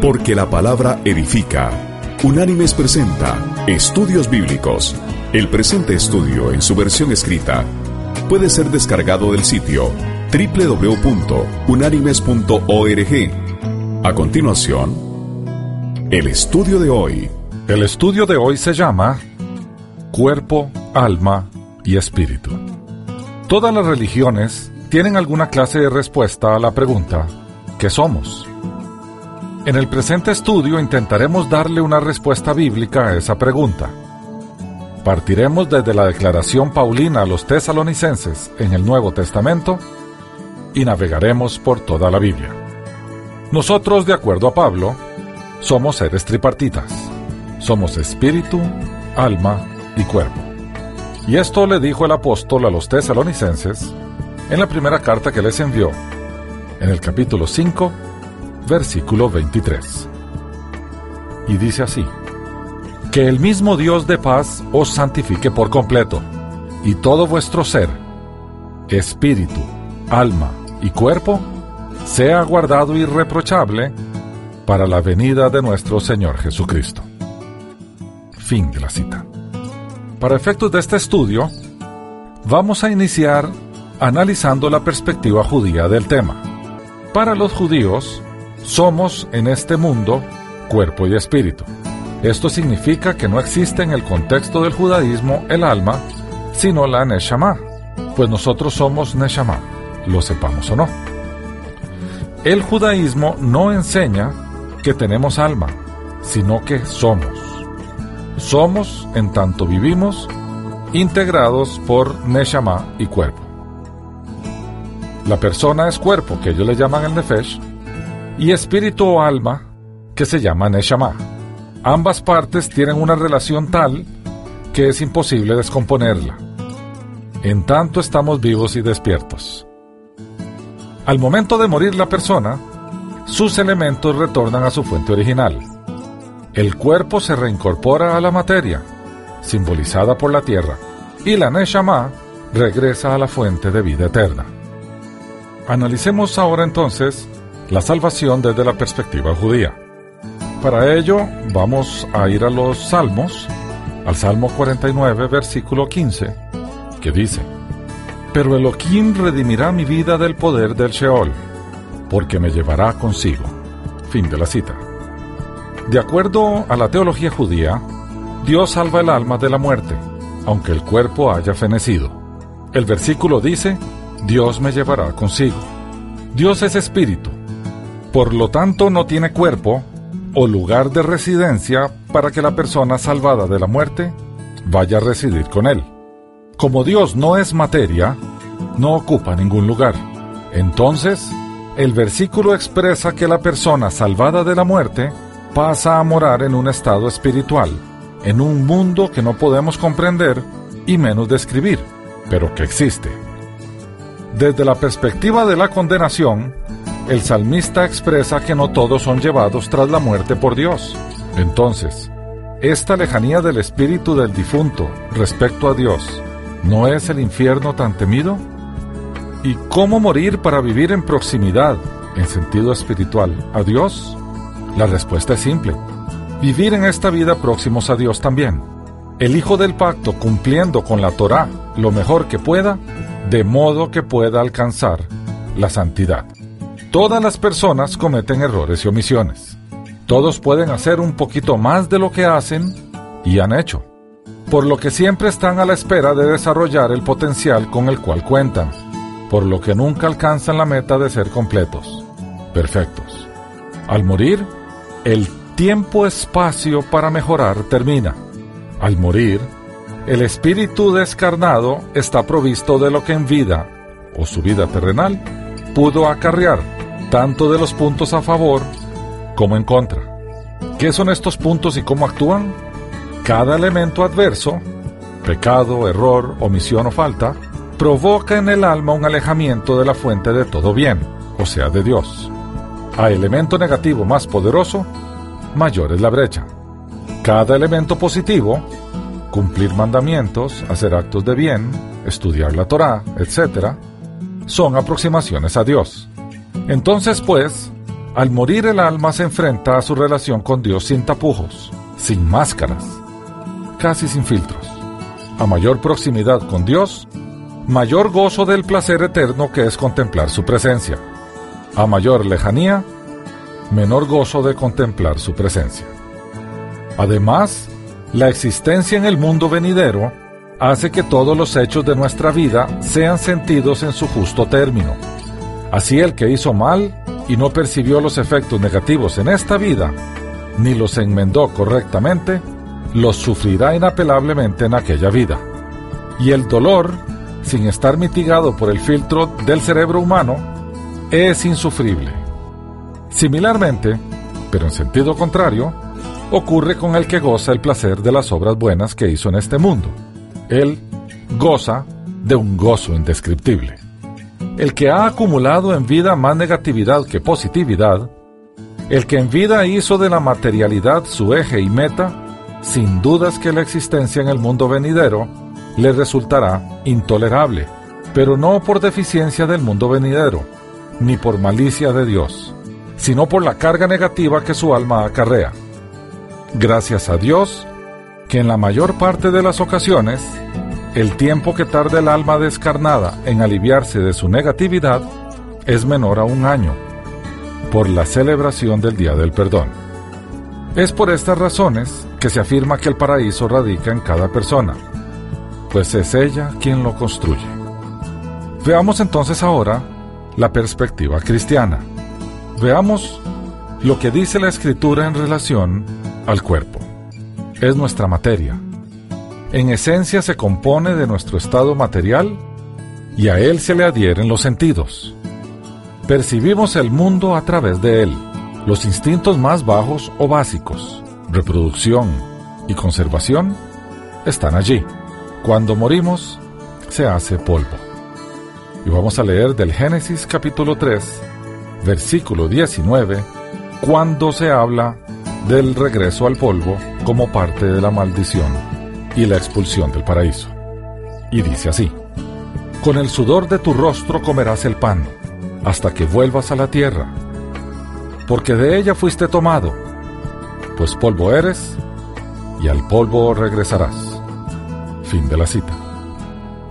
Porque la palabra edifica. Unánimes presenta Estudios Bíblicos. El presente estudio en su versión escrita puede ser descargado del sitio www.unánimes.org. A continuación, el estudio de hoy. El estudio de hoy se llama Cuerpo, Alma y Espíritu. Todas las religiones tienen alguna clase de respuesta a la pregunta ¿qué somos? En el presente estudio intentaremos darle una respuesta bíblica a esa pregunta. Partiremos desde la declaración paulina a los tesalonicenses en el Nuevo Testamento y navegaremos por toda la Biblia. Nosotros, de acuerdo a Pablo, somos seres tripartitas. Somos espíritu, alma y cuerpo. Y esto le dijo el apóstol a los tesalonicenses en la primera carta que les envió, en el capítulo 5, versículo 23. Y dice así, que el mismo Dios de paz os santifique por completo, y todo vuestro ser, espíritu, alma y cuerpo, sea guardado irreprochable para la venida de nuestro Señor Jesucristo. Fin de la cita. Para efectos de este estudio, vamos a iniciar analizando la perspectiva judía del tema. Para los judíos, somos en este mundo cuerpo y espíritu. Esto significa que no existe en el contexto del judaísmo el alma, sino la Neshama, pues nosotros somos Neshama, lo sepamos o no. El judaísmo no enseña que tenemos alma, sino que somos. Somos en tanto vivimos integrados por Neshama y cuerpo. La persona es cuerpo, que ellos le llaman el Nefesh, y espíritu o alma, que se llama Neshama. Ambas partes tienen una relación tal que es imposible descomponerla. En tanto estamos vivos y despiertos. Al momento de morir la persona, sus elementos retornan a su fuente original. El cuerpo se reincorpora a la materia, simbolizada por la tierra, y la Neshama regresa a la fuente de vida eterna. Analicemos ahora entonces la salvación desde la perspectiva judía. Para ello vamos a ir a los Salmos, al Salmo 49, versículo 15, que dice, Pero Elohim redimirá mi vida del poder del Sheol, porque me llevará consigo. Fin de la cita. De acuerdo a la teología judía, Dios salva el alma de la muerte, aunque el cuerpo haya fenecido. El versículo dice, Dios me llevará consigo. Dios es espíritu, por lo tanto no tiene cuerpo o lugar de residencia para que la persona salvada de la muerte vaya a residir con él. Como Dios no es materia, no ocupa ningún lugar. Entonces, el versículo expresa que la persona salvada de la muerte pasa a morar en un estado espiritual, en un mundo que no podemos comprender y menos describir, pero que existe. Desde la perspectiva de la condenación, el salmista expresa que no todos son llevados tras la muerte por Dios. Entonces, esta lejanía del espíritu del difunto respecto a Dios, ¿no es el infierno tan temido? ¿Y cómo morir para vivir en proximidad, en sentido espiritual, a Dios? La respuesta es simple. Vivir en esta vida próximos a Dios también. El Hijo del Pacto cumpliendo con la Torá lo mejor que pueda, de modo que pueda alcanzar la santidad. Todas las personas cometen errores y omisiones. Todos pueden hacer un poquito más de lo que hacen y han hecho, por lo que siempre están a la espera de desarrollar el potencial con el cual cuentan, por lo que nunca alcanzan la meta de ser completos, perfectos. Al morir, el tiempo-espacio para mejorar termina. Al morir, el espíritu descarnado está provisto de lo que en vida, o su vida terrenal, pudo acarrear tanto de los puntos a favor como en contra. ¿Qué son estos puntos y cómo actúan? Cada elemento adverso, pecado, error, omisión o falta, provoca en el alma un alejamiento de la fuente de todo bien, o sea, de Dios. A elemento negativo más poderoso, mayor es la brecha. Cada elemento positivo, cumplir mandamientos, hacer actos de bien, estudiar la Torá, etc., son aproximaciones a Dios. Entonces, pues, Al morir el alma se enfrenta a su relación con Dios sin tapujos, sin máscaras, casi sin filtros. A mayor proximidad con Dios, mayor gozo del placer eterno que es contemplar su presencia. A mayor lejanía, menor gozo de contemplar su presencia. Además, la existencia en el mundo venidero hace que todos los hechos de nuestra vida sean sentidos en su justo término. Así el que hizo mal y no percibió los efectos negativos en esta vida, ni los enmendó correctamente, los sufrirá inapelablemente en aquella vida. Y el dolor, sin estar mitigado por el filtro del cerebro humano, es insufrible. Similarmente, pero en sentido contrario, ocurre con el que goza el placer de las obras buenas que hizo en este mundo. Él goza de un gozo indescriptible. El que ha acumulado en vida más negatividad que positividad, el que en vida hizo de la materialidad su eje y meta, sin dudas que la existencia en el mundo venidero le resultará intolerable, pero no por deficiencia del mundo venidero, ni por malicia de Dios, sino por la carga negativa que su alma acarrea. Gracias a Dios, que en la mayor parte de las ocasiones, el tiempo que tarda el alma descarnada en aliviarse de su negatividad es menor a un año, por la celebración del Día del Perdón. Es por estas razones que se afirma que el paraíso radica en cada persona, pues es ella quien lo construye. Veamos entonces ahora la perspectiva cristiana. Veamos lo que dice la escritura en relación al cuerpo. Es nuestra materia. En esencia se compone de nuestro estado material y a él se le adhieren los sentidos. Percibimos el mundo a través de él. Los instintos más bajos o básicos, reproducción y conservación, están allí. Cuando morimos, se hace polvo. Y vamos a leer del Génesis capítulo 3, versículo 19, cuando se habla del regreso al polvo como parte de la maldición y la expulsión del paraíso. Y dice así, Con el sudor de tu rostro comerás el pan, hasta que vuelvas a la tierra, porque de ella fuiste tomado, pues polvo eres, y al polvo regresarás. Fin de la cita.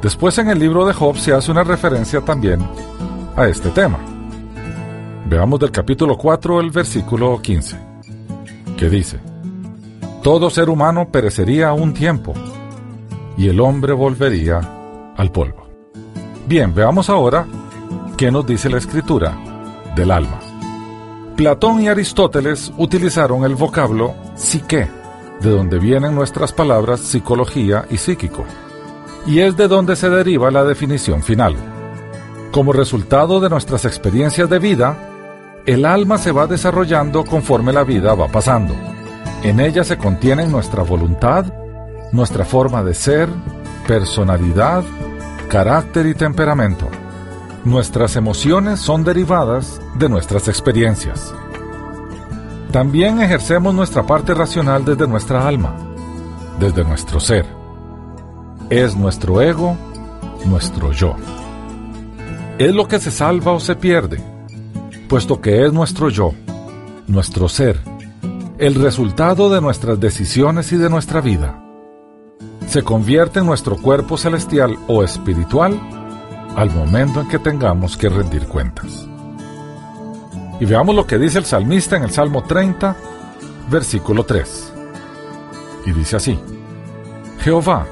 Después en el libro de Job se hace una referencia también a este tema. Veamos del capítulo 4 el versículo 15 que dice, Todo ser humano perecería un tiempo, y el hombre volvería al polvo. Bien, veamos ahora qué nos dice la escritura del alma. Platón y Aristóteles utilizaron el vocablo psique, de donde vienen nuestras palabras psicología y psíquico, y es de donde se deriva la definición final. Como resultado de nuestras experiencias de vida, el alma se va desarrollando conforme la vida va pasando. En ella se contienen nuestra voluntad, nuestra forma de ser, personalidad, carácter y temperamento. Nuestras emociones son derivadas de nuestras experiencias. También ejercemos nuestra parte racional desde nuestra alma, desde nuestro ser. Es nuestro ego, nuestro yo. Es lo que se salva o se pierde puesto que es nuestro yo, nuestro ser, el resultado de nuestras decisiones y de nuestra vida. Se convierte en nuestro cuerpo celestial o espiritual al momento en que tengamos que rendir cuentas. Y veamos lo que dice el salmista en el Salmo 30, versículo 3. Y dice así, Jehová,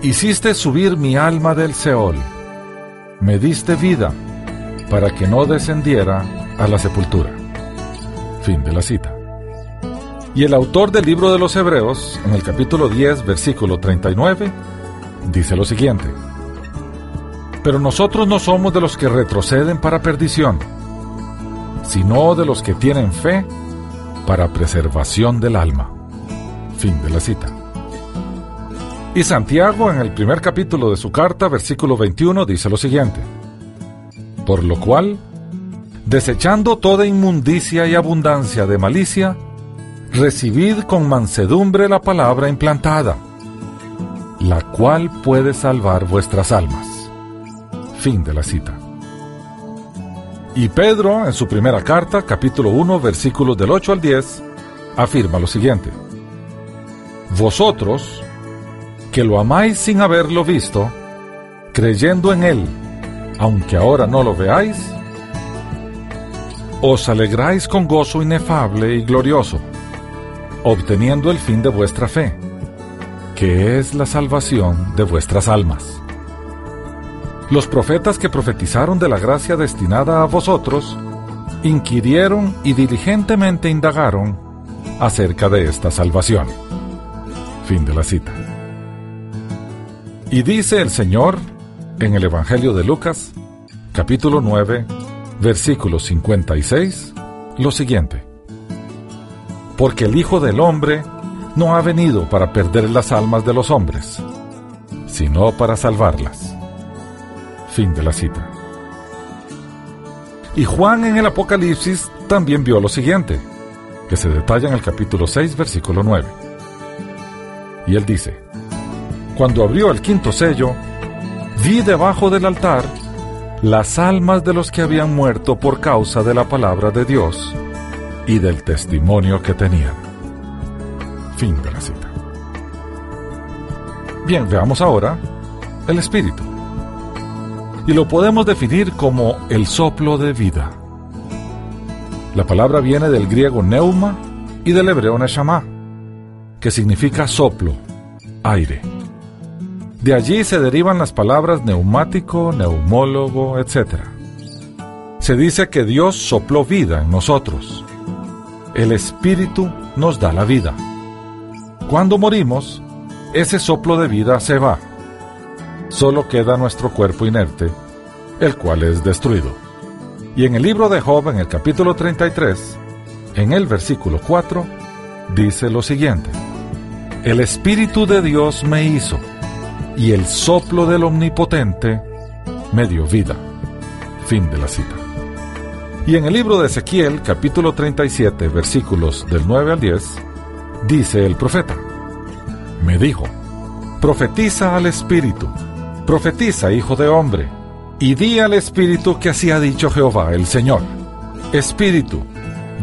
hiciste subir mi alma del Seol, me diste vida para que no descendiera a la sepultura. Fin de la cita. Y el autor del libro de los Hebreos, en el capítulo 10, versículo 39, dice lo siguiente. Pero nosotros no somos de los que retroceden para perdición, sino de los que tienen fe para preservación del alma. Fin de la cita. Y Santiago, en el primer capítulo de su carta, versículo 21, dice lo siguiente. Por lo cual, desechando toda inmundicia y abundancia de malicia, recibid con mansedumbre la palabra implantada, la cual puede salvar vuestras almas. Fin de la cita. Y Pedro, en su primera carta, capítulo 1, versículos del 8 al 10, afirma lo siguiente. Vosotros, que lo amáis sin haberlo visto, creyendo en Él, aunque ahora no lo veáis, os alegráis con gozo inefable y glorioso, obteniendo el fin de vuestra fe, que es la salvación de vuestras almas. Los profetas que profetizaron de la gracia destinada a vosotros, inquirieron y diligentemente indagaron acerca de esta salvación. Fin de la cita. Y dice el Señor en el Evangelio de Lucas, capítulo 9, versículo 56, lo siguiente. Porque el Hijo del Hombre no ha venido para perder las almas de los hombres, sino para salvarlas. Fin de la cita. Y Juan en el Apocalipsis también vio lo siguiente, que se detalla en el capítulo 6, versículo 9. Y él dice, Cuando abrió el quinto sello, vi debajo del altar las almas de los que habían muerto por causa de la palabra de Dios y del testimonio que tenían. Fin de la cita. Bien, veamos ahora el espíritu y lo podemos definir como el soplo de vida. La palabra viene del griego neuma y del hebreo neshama, que significa soplo, aire. De allí se derivan las palabras neumático, neumólogo, etc. Se dice que Dios sopló vida en nosotros. El Espíritu nos da la vida. Cuando morimos, ese soplo de vida se va solo queda nuestro cuerpo inerte, el cual es destruido. Y en el libro de Job, en el capítulo 33, en el versículo 4, dice lo siguiente, El Espíritu de Dios me hizo, y el soplo del Omnipotente me dio vida. Fin de la cita. Y en el libro de Ezequiel, capítulo 37, versículos del 9 al 10, dice el profeta, me dijo, profetiza al Espíritu Profetiza, hijo de hombre, y di al Espíritu que así ha dicho Jehová el Señor. Espíritu,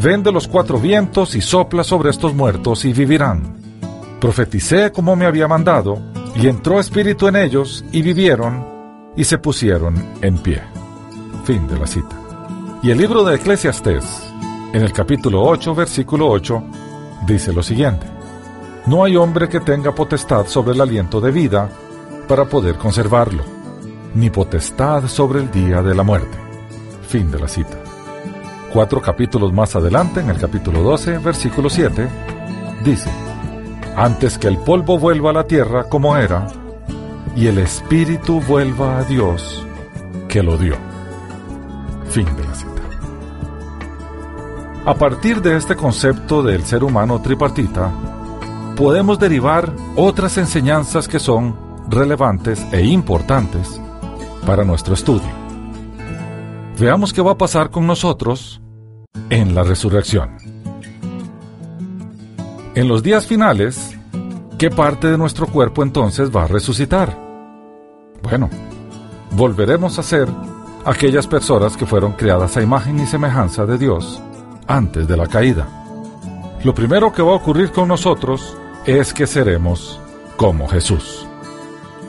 ven de los cuatro vientos y sopla sobre estos muertos y vivirán. Profeticé como me había mandado, y entró espíritu en ellos, y vivieron, y se pusieron en pie. Fin de la cita. Y el libro de Eclesiastés, en el capítulo 8, versículo 8, dice lo siguiente. No hay hombre que tenga potestad sobre el aliento de vida, para poder conservarlo, ni potestad sobre el día de la muerte. Fin de la cita. Cuatro capítulos más adelante, en el capítulo 12, versículo 7, dice, Antes que el polvo vuelva a la tierra como era, y el espíritu vuelva a Dios que lo dio. Fin de la cita. A partir de este concepto del ser humano tripartita, podemos derivar otras enseñanzas que son relevantes e importantes para nuestro estudio. Veamos qué va a pasar con nosotros en la resurrección. En los días finales, ¿qué parte de nuestro cuerpo entonces va a resucitar? Bueno, volveremos a ser aquellas personas que fueron creadas a imagen y semejanza de Dios antes de la caída. Lo primero que va a ocurrir con nosotros es que seremos como Jesús.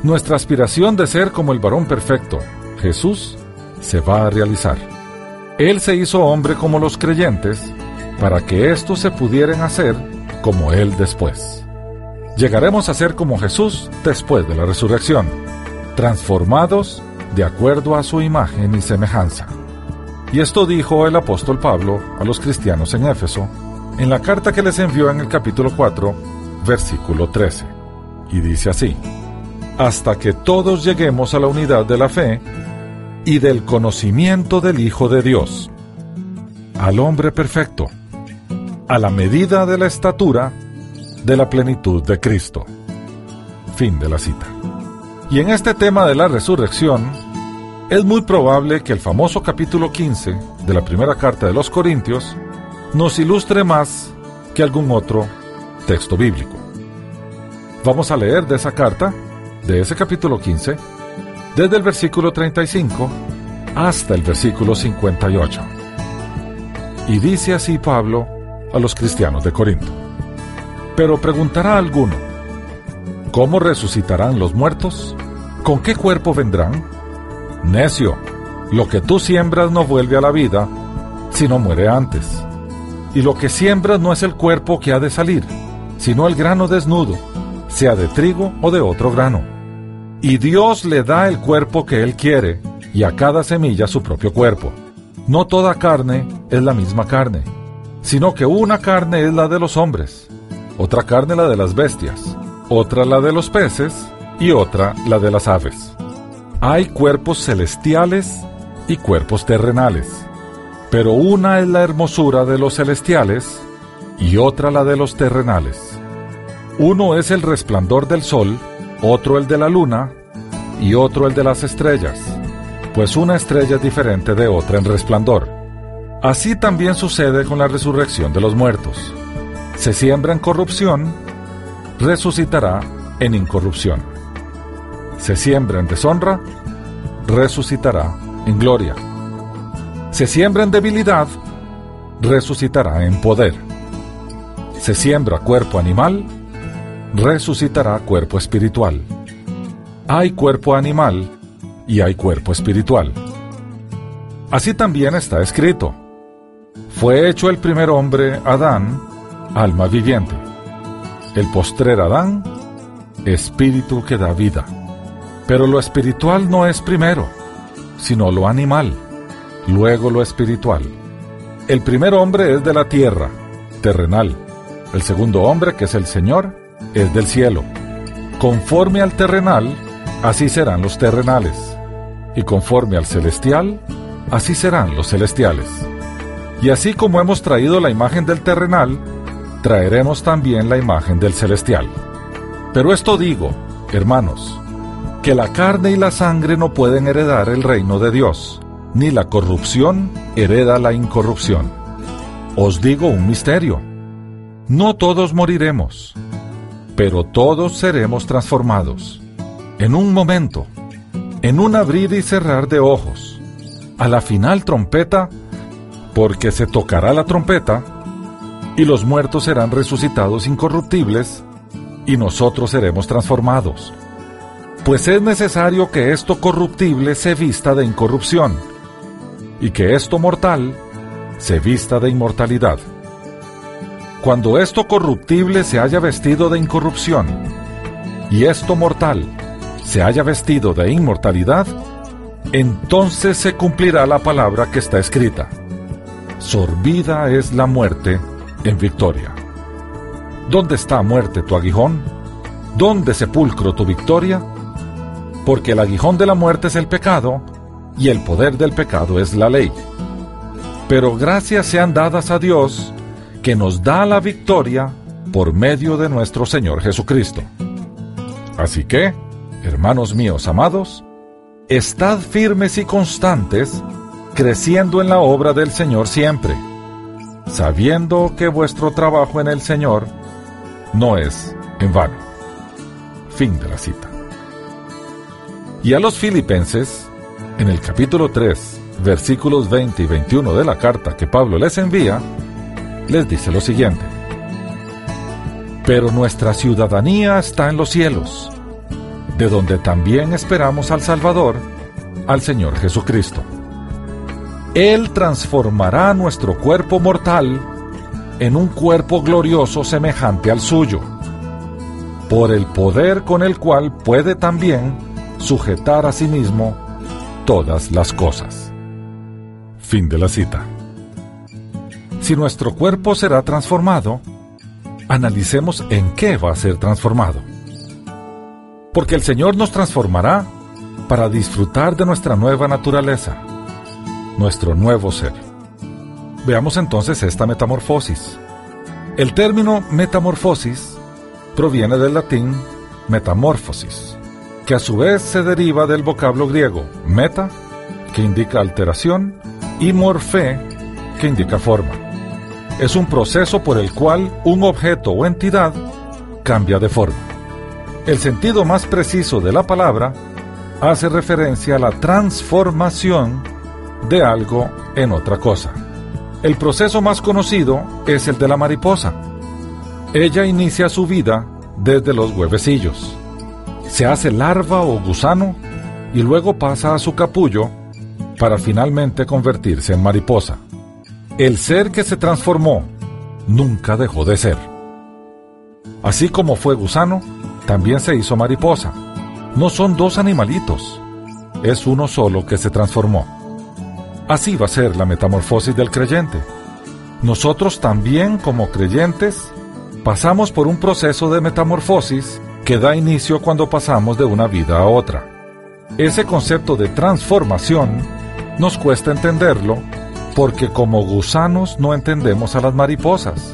Nuestra aspiración de ser como el varón perfecto, Jesús, se va a realizar. Él se hizo hombre como los creyentes para que estos se pudieran hacer como Él después. Llegaremos a ser como Jesús después de la resurrección, transformados de acuerdo a su imagen y semejanza. Y esto dijo el apóstol Pablo a los cristianos en Éfeso, en la carta que les envió en el capítulo 4, versículo 13. Y dice así, hasta que todos lleguemos a la unidad de la fe y del conocimiento del Hijo de Dios, al hombre perfecto, a la medida de la estatura de la plenitud de Cristo. Fin de la cita. Y en este tema de la resurrección, es muy probable que el famoso capítulo 15 de la primera carta de los Corintios nos ilustre más que algún otro texto bíblico. Vamos a leer de esa carta de ese capítulo 15, desde el versículo 35 hasta el versículo 58. Y dice así Pablo a los cristianos de Corinto. Pero preguntará alguno, ¿cómo resucitarán los muertos? ¿Con qué cuerpo vendrán? Necio, lo que tú siembras no vuelve a la vida, sino muere antes. Y lo que siembras no es el cuerpo que ha de salir, sino el grano desnudo, sea de trigo o de otro grano. Y Dios le da el cuerpo que Él quiere, y a cada semilla su propio cuerpo. No toda carne es la misma carne, sino que una carne es la de los hombres, otra carne la de las bestias, otra la de los peces y otra la de las aves. Hay cuerpos celestiales y cuerpos terrenales, pero una es la hermosura de los celestiales y otra la de los terrenales. Uno es el resplandor del sol, otro el de la luna y otro el de las estrellas pues una estrella es diferente de otra en resplandor. Así también sucede con la resurrección de los muertos. Se siembra en corrupción, resucitará en incorrupción. Se siembra en deshonra, resucitará en gloria. Se siembra en debilidad, resucitará en poder. Se siembra cuerpo animal, resucitará cuerpo espiritual. Hay cuerpo animal y hay cuerpo espiritual. Así también está escrito. Fue hecho el primer hombre, Adán, alma viviente. El postrer Adán, espíritu que da vida. Pero lo espiritual no es primero, sino lo animal, luego lo espiritual. El primer hombre es de la tierra, terrenal. El segundo hombre, que es el Señor, es del cielo. Conforme al terrenal, así serán los terrenales y conforme al celestial, así serán los celestiales. Y así como hemos traído la imagen del terrenal, traeremos también la imagen del celestial. Pero esto digo, hermanos, que la carne y la sangre no pueden heredar el reino de Dios, ni la corrupción hereda la incorrupción. Os digo un misterio. No todos moriremos, pero todos seremos transformados. En un momento, en un abrir y cerrar de ojos. A la final trompeta, porque se tocará la trompeta, y los muertos serán resucitados incorruptibles, y nosotros seremos transformados. Pues es necesario que esto corruptible se vista de incorrupción, y que esto mortal se vista de inmortalidad. Cuando esto corruptible se haya vestido de incorrupción, y esto mortal se haya vestido de inmortalidad, entonces se cumplirá la palabra que está escrita. Sorbida es la muerte en victoria. ¿Dónde está muerte tu aguijón? ¿Dónde sepulcro tu victoria? Porque el aguijón de la muerte es el pecado, y el poder del pecado es la ley. Pero gracias sean dadas a Dios, que nos da la victoria por medio de nuestro Señor Jesucristo. Así que, Hermanos míos amados, estad firmes y constantes, creciendo en la obra del Señor siempre, sabiendo que vuestro trabajo en el Señor no es en vano. Fin de la cita. Y a los filipenses, en el capítulo 3, versículos 20 y 21 de la carta que Pablo les envía, les dice lo siguiente. Pero nuestra ciudadanía está en los cielos de donde también esperamos al Salvador, al Señor Jesucristo. Él transformará nuestro cuerpo mortal en un cuerpo glorioso semejante al suyo, por el poder con el cual puede también sujetar a sí mismo todas las cosas. Fin de la cita. Si nuestro cuerpo será transformado, analicemos en qué va a ser transformado porque el Señor nos transformará para disfrutar de nuestra nueva naturaleza, nuestro nuevo ser. Veamos entonces esta metamorfosis. El término metamorfosis proviene del latín metamorfosis, que a su vez se deriva del vocablo griego meta, que indica alteración, y morfé, que indica forma. Es un proceso por el cual un objeto o entidad cambia de forma. El sentido más preciso de la palabra hace referencia a la transformación de algo en otra cosa. El proceso más conocido es el de la mariposa. Ella inicia su vida desde los huevecillos. Se hace larva o gusano y luego pasa a su capullo para finalmente convertirse en mariposa. El ser que se transformó nunca dejó de ser. Así como fue gusano, también se hizo mariposa. No son dos animalitos, es uno solo que se transformó. Así va a ser la metamorfosis del creyente. Nosotros también como creyentes pasamos por un proceso de metamorfosis que da inicio cuando pasamos de una vida a otra. Ese concepto de transformación nos cuesta entenderlo porque como gusanos no entendemos a las mariposas.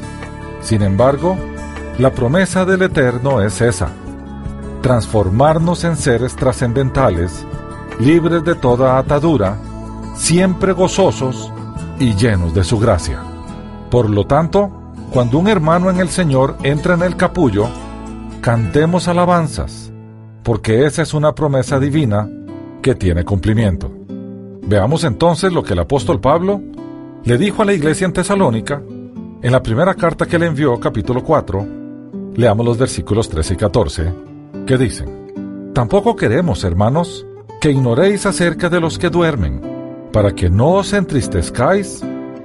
Sin embargo, la promesa del Eterno es esa, transformarnos en seres trascendentales, libres de toda atadura, siempre gozosos y llenos de su gracia. Por lo tanto, cuando un hermano en el Señor entra en el capullo, cantemos alabanzas, porque esa es una promesa divina que tiene cumplimiento. Veamos entonces lo que el apóstol Pablo le dijo a la iglesia en Tesalónica en la primera carta que le envió, capítulo 4, leamos los versículos 13 y 14, que dicen, Tampoco queremos, hermanos, que ignoréis acerca de los que duermen, para que no os entristezcáis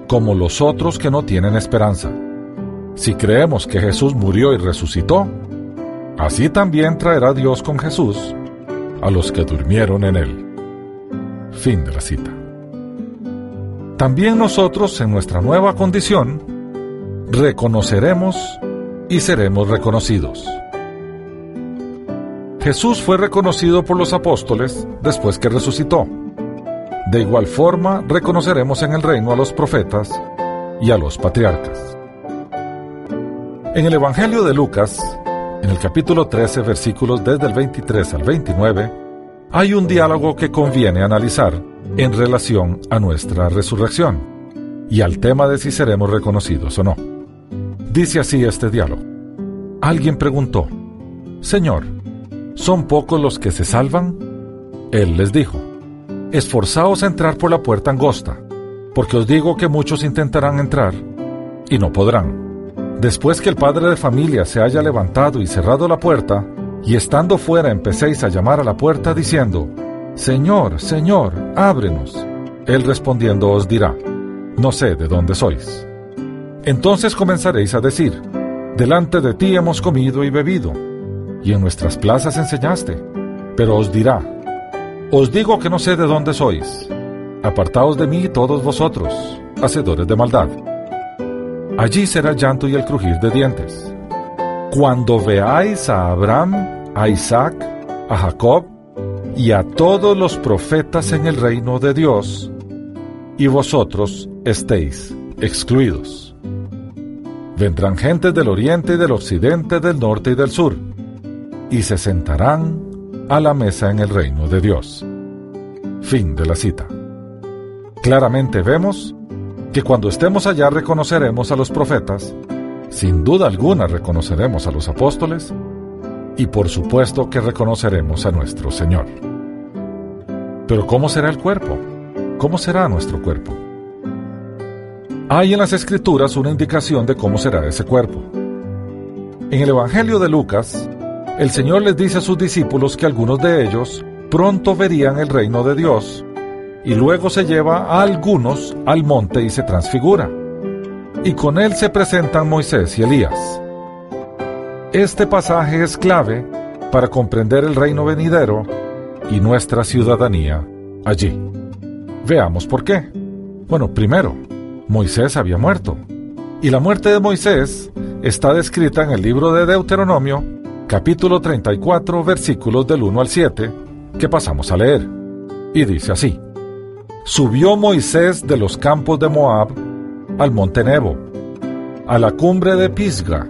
como los otros que no tienen esperanza. Si creemos que Jesús murió y resucitó, así también traerá Dios con Jesús a los que durmieron en él. Fin de la cita. También nosotros, en nuestra nueva condición, reconoceremos y seremos reconocidos. Jesús fue reconocido por los apóstoles después que resucitó. De igual forma, reconoceremos en el reino a los profetas y a los patriarcas. En el Evangelio de Lucas, en el capítulo 13, versículos desde el 23 al 29, hay un diálogo que conviene analizar en relación a nuestra resurrección y al tema de si seremos reconocidos o no. Dice así este diálogo. Alguien preguntó, Señor, ¿son pocos los que se salvan? Él les dijo, Esforzaos a entrar por la puerta angosta, porque os digo que muchos intentarán entrar y no podrán. Después que el padre de familia se haya levantado y cerrado la puerta, y estando fuera empecéis a llamar a la puerta diciendo, Señor, Señor, ábrenos. Él respondiendo os dirá, No sé de dónde sois. Entonces comenzaréis a decir, Delante de ti hemos comido y bebido, y en nuestras plazas enseñaste. Pero os dirá, Os digo que no sé de dónde sois. Apartaos de mí todos vosotros, hacedores de maldad. Allí será llanto y el crujir de dientes. Cuando veáis a Abraham a Isaac, a Jacob y a todos los profetas en el reino de Dios, y vosotros estéis excluidos. Vendrán gentes del oriente y del occidente, del norte y del sur, y se sentarán a la mesa en el reino de Dios. Fin de la cita. Claramente vemos que cuando estemos allá reconoceremos a los profetas, sin duda alguna reconoceremos a los apóstoles, y por supuesto que reconoceremos a nuestro Señor. Pero ¿cómo será el cuerpo? ¿Cómo será nuestro cuerpo? Hay en las escrituras una indicación de cómo será ese cuerpo. En el Evangelio de Lucas, el Señor les dice a sus discípulos que algunos de ellos pronto verían el reino de Dios y luego se lleva a algunos al monte y se transfigura. Y con él se presentan Moisés y Elías. Este pasaje es clave para comprender el reino venidero y nuestra ciudadanía allí. Veamos por qué. Bueno, primero, Moisés había muerto. Y la muerte de Moisés está descrita en el libro de Deuteronomio, capítulo 34, versículos del 1 al 7, que pasamos a leer. Y dice así, Subió Moisés de los campos de Moab al monte Nebo, a la cumbre de Pisga,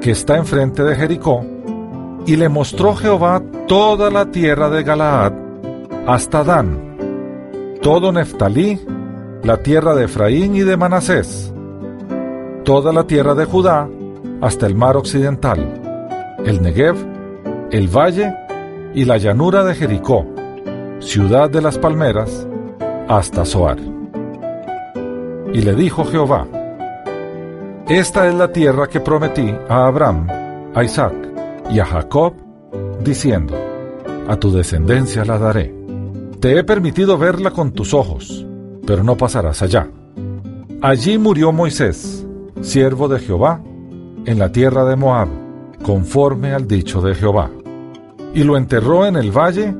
que está enfrente de Jericó, y le mostró Jehová toda la tierra de Galaad, hasta Dan, todo Neftalí, la tierra de Efraín y de Manasés, toda la tierra de Judá, hasta el mar occidental, el Negev, el valle y la llanura de Jericó, ciudad de las palmeras, hasta Zoar. Y le dijo Jehová, Esta es la tierra que prometí a Abraham, a Isaac y a Jacob, diciendo, A tu descendencia la daré. Te he permitido verla con tus ojos, pero no pasarás allá. Allí murió Moisés, siervo de Jehová, en la tierra de Moab, conforme al dicho de Jehová. Y lo enterró en el valle,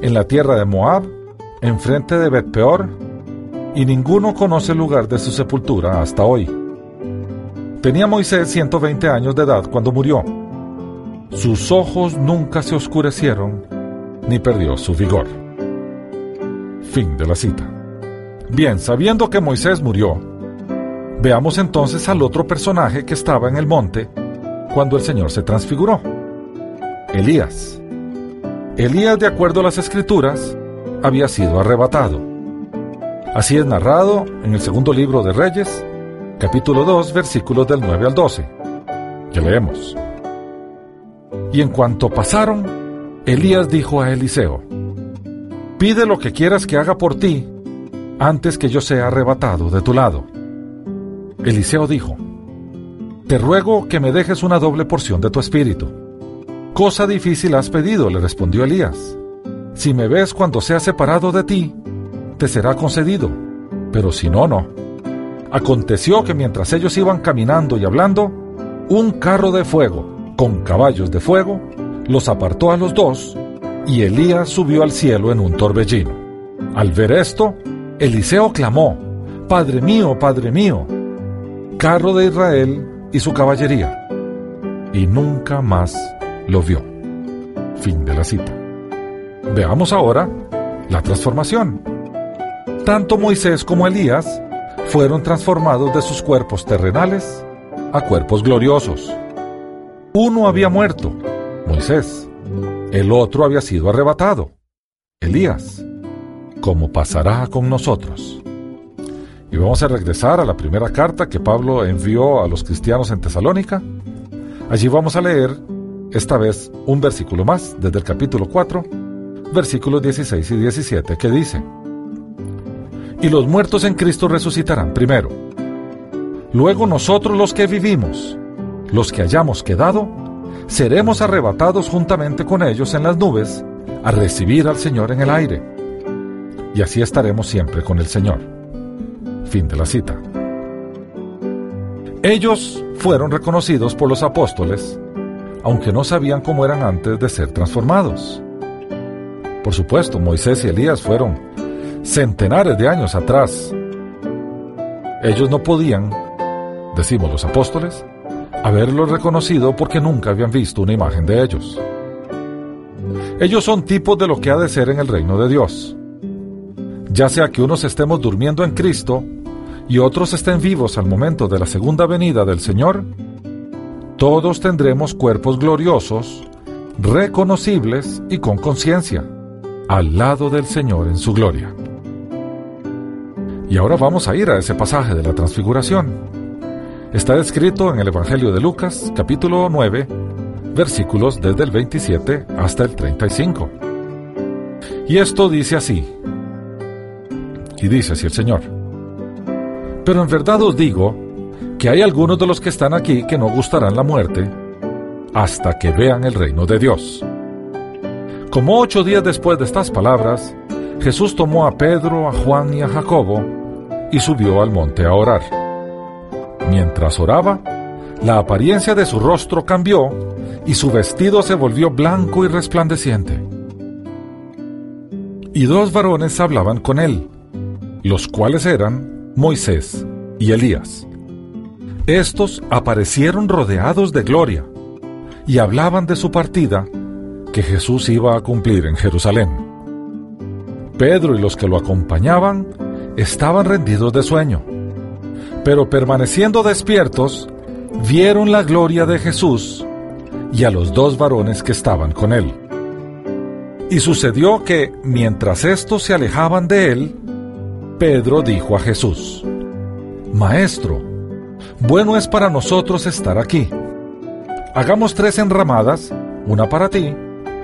en la tierra de Moab, enfrente de Betpeor, y ninguno conoce el lugar de su sepultura hasta hoy. Tenía Moisés 120 años de edad cuando murió. Sus ojos nunca se oscurecieron, ni perdió su vigor. Fin de la cita. Bien, sabiendo que Moisés murió, veamos entonces al otro personaje que estaba en el monte cuando el Señor se transfiguró. Elías. Elías, de acuerdo a las escrituras, había sido arrebatado. Así es narrado en el segundo libro de Reyes, capítulo 2, versículos del 9 al 12. Que leemos. Y en cuanto pasaron, Elías dijo a Eliseo, Pide lo que quieras que haga por ti antes que yo sea arrebatado de tu lado. Eliseo dijo, Te ruego que me dejes una doble porción de tu espíritu. Cosa difícil has pedido, le respondió Elías. Si me ves cuando sea separado de ti, te será concedido, pero si no, no. Aconteció que mientras ellos iban caminando y hablando, un carro de fuego, con caballos de fuego, los apartó a los dos, y Elías subió al cielo en un torbellino. Al ver esto, Eliseo clamó, Padre mío, Padre mío, carro de Israel y su caballería. Y nunca más lo vio. Fin de la cita. Veamos ahora la transformación. Tanto Moisés como Elías fueron transformados de sus cuerpos terrenales a cuerpos gloriosos. Uno había muerto, Moisés. El otro había sido arrebatado, Elías como pasará con nosotros. Y vamos a regresar a la primera carta que Pablo envió a los cristianos en Tesalónica. Allí vamos a leer, esta vez, un versículo más, desde el capítulo 4, versículos 16 y 17, que dice, Y los muertos en Cristo resucitarán primero. Luego nosotros los que vivimos, los que hayamos quedado, seremos arrebatados juntamente con ellos en las nubes a recibir al Señor en el aire y así estaremos siempre con el Señor. Fin de la cita. Ellos fueron reconocidos por los apóstoles, aunque no sabían cómo eran antes de ser transformados. Por supuesto, Moisés y Elías fueron centenares de años atrás. Ellos no podían, decimos los apóstoles, haberlos reconocido porque nunca habían visto una imagen de ellos. Ellos son tipos de lo que ha de ser en el reino de Dios ya sea que unos estemos durmiendo en Cristo y otros estén vivos al momento de la segunda venida del Señor, todos tendremos cuerpos gloriosos, reconocibles y con conciencia, al lado del Señor en su gloria. Y ahora vamos a ir a ese pasaje de la transfiguración. Está escrito en el Evangelio de Lucas, capítulo 9, versículos desde el 27 hasta el 35. Y esto dice así, y dice así el Señor. Pero en verdad os digo que hay algunos de los que están aquí que no gustarán la muerte hasta que vean el reino de Dios. Como ocho días después de estas palabras, Jesús tomó a Pedro, a Juan y a Jacobo y subió al monte a orar. Mientras oraba, la apariencia de su rostro cambió y su vestido se volvió blanco y resplandeciente. Y dos varones hablaban con él los cuales eran Moisés y Elías. Estos aparecieron rodeados de gloria y hablaban de su partida que Jesús iba a cumplir en Jerusalén. Pedro y los que lo acompañaban estaban rendidos de sueño, pero permaneciendo despiertos, vieron la gloria de Jesús y a los dos varones que estaban con él. Y sucedió que, mientras estos se alejaban de él, Pedro dijo a Jesús, Maestro, bueno es para nosotros estar aquí. Hagamos tres enramadas, una para ti,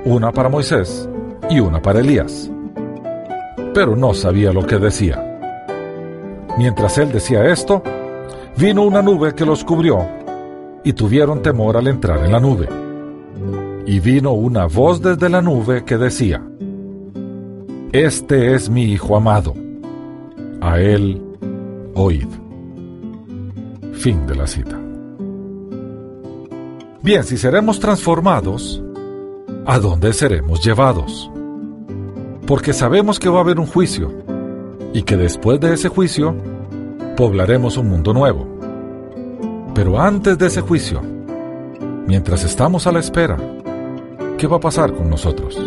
una para Moisés y una para Elías. pero no sabía lo que decía. Mientras él decía esto, vino una nube que los cubrió, y tuvieron temor al entrar en la nube. Y vino una voz desde la nube que decía, Este es mi Hijo amado, a él oíd. Fin de la cita. Bien, si seremos transformados, ¿a dónde seremos llevados? Porque sabemos que va a haber un juicio y que después de ese juicio poblaremos un mundo nuevo. Pero antes de ese juicio, mientras estamos a la espera, ¿qué va a pasar con nosotros?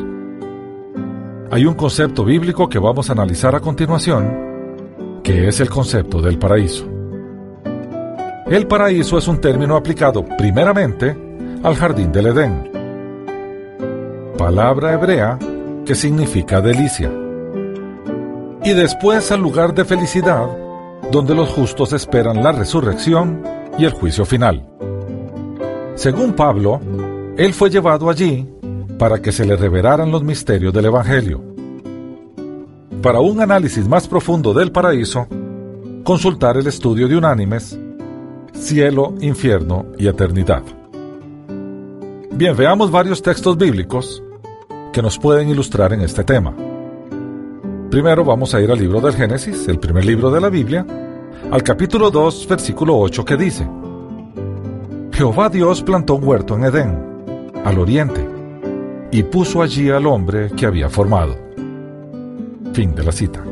Hay un concepto bíblico que vamos a analizar a continuación, que es el concepto del paraíso. El paraíso es un término aplicado primeramente al jardín del Edén. Palabra hebrea que significa delicia. Y después al lugar de felicidad, donde los justos esperan la resurrección y el juicio final. Según Pablo, él fue llevado allí para que se le revelaran los misterios del Evangelio. Para un análisis más profundo del paraíso, consultar el estudio de unánimes, cielo, infierno y eternidad. Bien, veamos varios textos bíblicos que nos pueden ilustrar en este tema. Primero vamos a ir al libro del Génesis, el primer libro de la Biblia, al capítulo 2, versículo 8, que dice, Jehová Dios plantó un huerto en Edén, al oriente, y puso allí al hombre que había formado. Fin de la cita.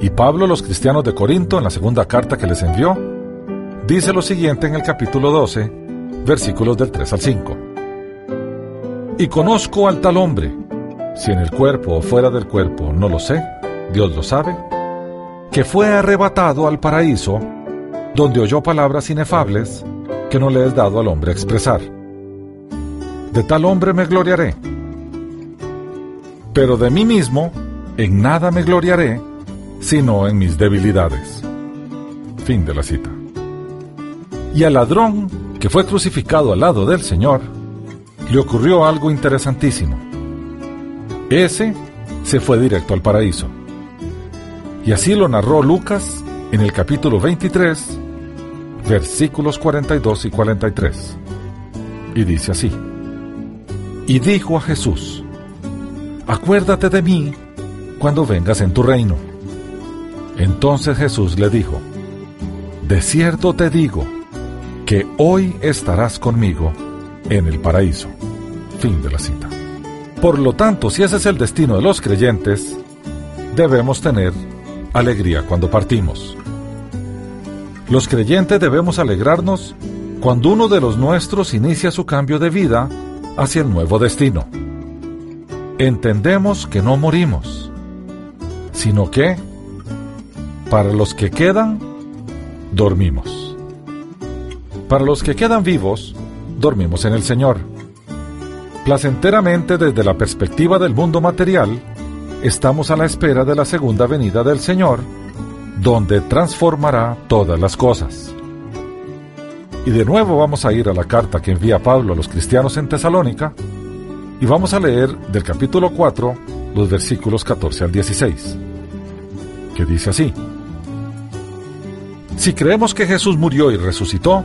Y Pablo los cristianos de Corinto, en la segunda carta que les envió, dice lo siguiente en el capítulo 12, versículos del 3 al 5. Y conozco al tal hombre, si en el cuerpo o fuera del cuerpo no lo sé, Dios lo sabe, que fue arrebatado al paraíso, donde oyó palabras inefables que no le es dado al hombre expresar. De tal hombre me gloriaré, pero de mí mismo en nada me gloriaré, sino en mis debilidades. Fin de la cita. Y al ladrón que fue crucificado al lado del Señor, le ocurrió algo interesantísimo. Ese se fue directo al paraíso. Y así lo narró Lucas en el capítulo 23, versículos 42 y 43. Y dice así. Y dijo a Jesús, acuérdate de mí cuando vengas en tu reino. Entonces Jesús le dijo, de cierto te digo, que hoy estarás conmigo en el paraíso. Fin de la cita. Por lo tanto, si ese es el destino de los creyentes, debemos tener alegría cuando partimos. Los creyentes debemos alegrarnos cuando uno de los nuestros inicia su cambio de vida hacia el nuevo destino. Entendemos que no morimos, sino que, para los que quedan, dormimos. Para los que quedan vivos, dormimos en el Señor. Placenteramente desde la perspectiva del mundo material, estamos a la espera de la segunda venida del Señor, donde transformará todas las cosas. Y de nuevo vamos a ir a la carta que envía Pablo a los cristianos en Tesalónica y vamos a leer del capítulo 4 los versículos 14 al 16, que dice así. Si creemos que Jesús murió y resucitó,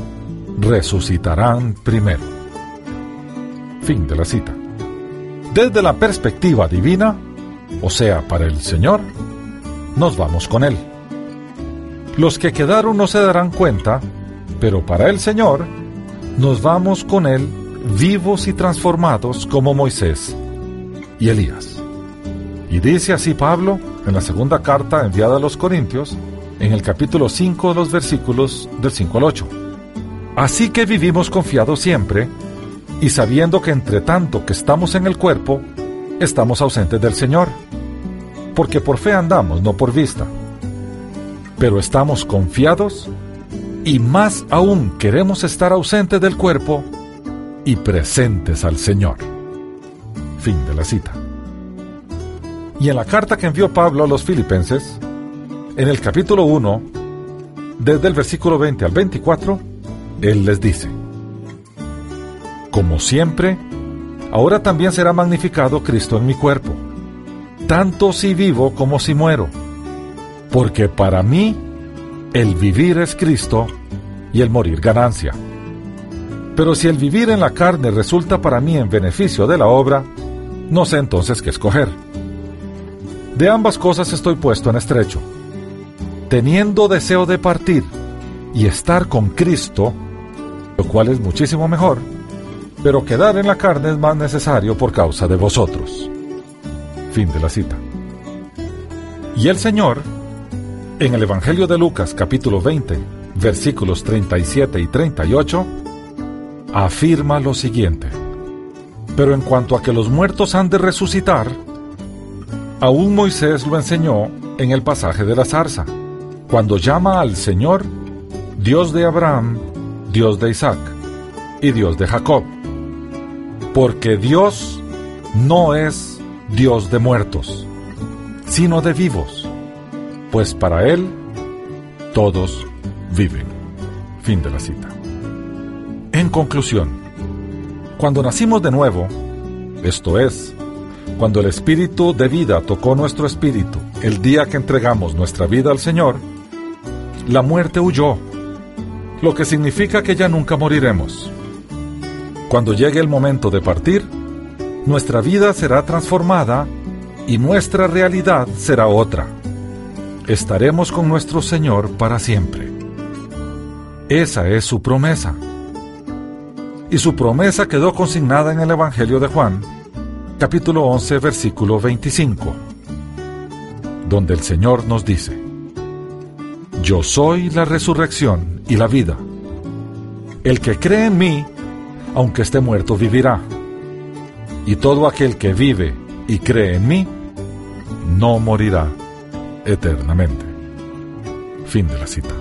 resucitarán primero. Fin de la cita. Desde la perspectiva divina, o sea, para el Señor, nos vamos con Él. Los que quedaron no se darán cuenta, pero para el Señor, nos vamos con Él vivos y transformados como Moisés y Elías. Y dice así Pablo en la segunda carta enviada a los Corintios, en el capítulo 5 los versículos del 5 al 8. Así que vivimos confiados siempre, y sabiendo que entre tanto que estamos en el cuerpo, estamos ausentes del Señor, porque por fe andamos, no por vista. Pero estamos confiados y más aún queremos estar ausentes del cuerpo y presentes al Señor. Fin de la cita. Y en la carta que envió Pablo a los filipenses, en el capítulo 1, desde el versículo 20 al 24, él les dice, Como siempre, ahora también será magnificado Cristo en mi cuerpo, tanto si vivo como si muero, porque para mí el vivir es Cristo y el morir ganancia. Pero si el vivir en la carne resulta para mí en beneficio de la obra, no sé entonces qué escoger. De ambas cosas estoy puesto en estrecho. Teniendo deseo de partir y estar con Cristo, lo cual es muchísimo mejor, pero quedar en la carne es más necesario por causa de vosotros. Fin de la cita. Y el Señor, en el Evangelio de Lucas capítulo 20, versículos 37 y 38, afirma lo siguiente. Pero en cuanto a que los muertos han de resucitar, Aún Moisés lo enseñó en el pasaje de la zarza, cuando llama al Señor Dios de Abraham, Dios de Isaac y Dios de Jacob. Porque Dios no es Dios de muertos, sino de vivos, pues para Él todos viven. Fin de la cita. En conclusión, cuando nacimos de nuevo, esto es, cuando el Espíritu de vida tocó nuestro espíritu el día que entregamos nuestra vida al Señor, la muerte huyó, lo que significa que ya nunca moriremos. Cuando llegue el momento de partir, nuestra vida será transformada y nuestra realidad será otra. Estaremos con nuestro Señor para siempre. Esa es su promesa. Y su promesa quedó consignada en el Evangelio de Juan, capítulo 11, versículo 25, donde el Señor nos dice, Yo soy la resurrección y la vida. El que cree en mí, aunque esté muerto, vivirá. Y todo aquel que vive y cree en mí, no morirá eternamente. Fin de la cita.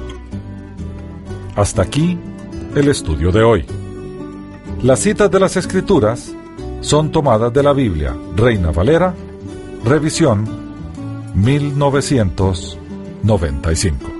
Hasta aquí el estudio de hoy. Las citas de las Escrituras son tomadas de la Biblia Reina Valera, revisión 1995.